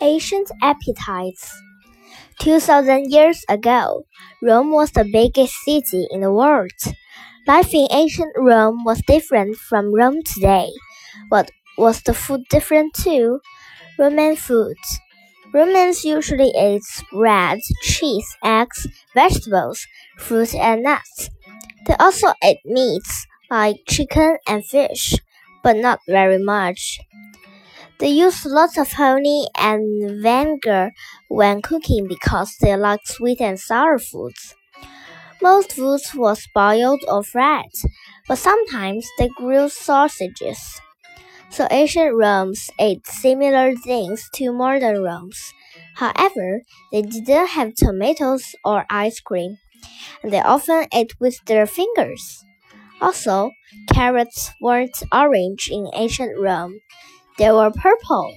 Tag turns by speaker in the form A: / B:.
A: Ancient appetites. 2000 years ago, Rome was the biggest city in the world. Life in ancient Rome was different from Rome today. But was the food different too? Roman food. Romans usually ate bread, cheese, eggs, vegetables, fruit, and nuts. They also ate meats like chicken and fish, but not very much. They use lots of honey and vinegar when cooking because they like sweet and sour foods. Most foods were boiled or fried, but sometimes they grilled sausages. So ancient Romans ate similar things to modern Romans. However, they didn't have tomatoes or ice cream, and they often ate with their fingers. Also, carrots weren't orange in ancient Rome. They were purple.